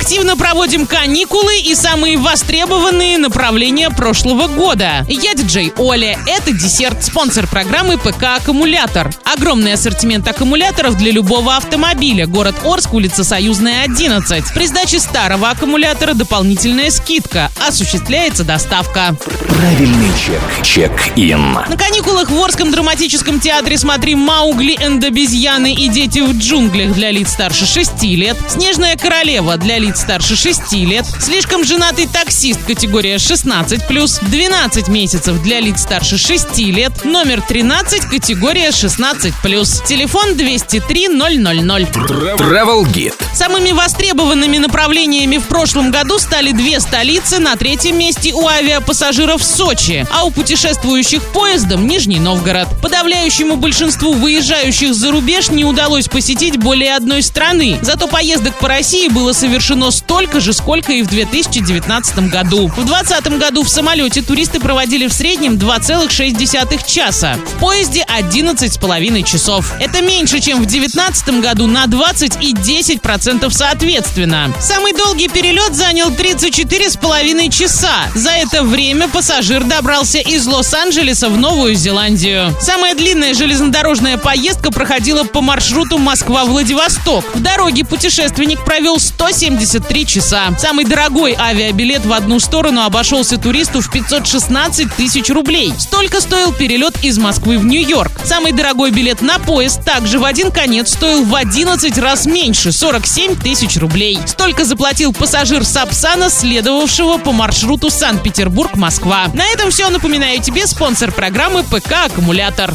Активно проводим каникулы и самые востребованные направления прошлого года. Я диджей Оля. Это десерт, спонсор программы ПК «Аккумулятор». Огромный ассортимент аккумуляторов для любого автомобиля. Город Орск, улица Союзная, 11. При сдаче старого аккумулятора дополнительная скидка. Осуществляется доставка. Правильный чек. Чек-ин. На каникулах в Орском драматическом театре смотри «Маугли энд обезьяны и дети в джунглях» для лиц старше 6 лет, «Снежная королева» для лиц старше 6 лет, «Слишком женатый таксист» категория 16+, 12 месяцев для лиц старше 6 лет, номер 13 категория 16+, телефон 203 000. Travel Guide. Самыми востребованными направлениями в прошлом году стали две столицы, на третьем месте у авиапассажиров Сочи, а у путешествующих поездом Нижний Новгород. Подавляющему большинству выезжающих за рубеж не удалось посетить более одной страны, зато поездок по России было совершено столько же, сколько и в 2019 году. В 2020 году в самолете туристы проводили в среднем 2,6 часа, в поезде 11,5 часов. Это меньше, чем в 2019 году на 20 и 10 процентов соответственно. Самый долгий перелет занял 34,5 часа. За это время пассажир добрался из Лос-Анджелеса в Новую Зеландию. Самая длинная железнодорожная поездка проходила по маршруту Москва-Владивосток. В дороге путешественник провел 173 часа. Самый дорогой авиабилет в одну сторону обошелся туристу в 516 тысяч рублей. Столько стоил перелет из Москвы в Нью-Йорк. Самый дорогой билет на поезд также в один конец стоил в 11 раз меньше – 47 тысяч рублей. Столько заплатил пассажир Сапсана, следовавшего по маршруту Санкт-Петербург-Москва. На этом все. Напоминаю тебе спонсор программы ПК «Аккумулятор».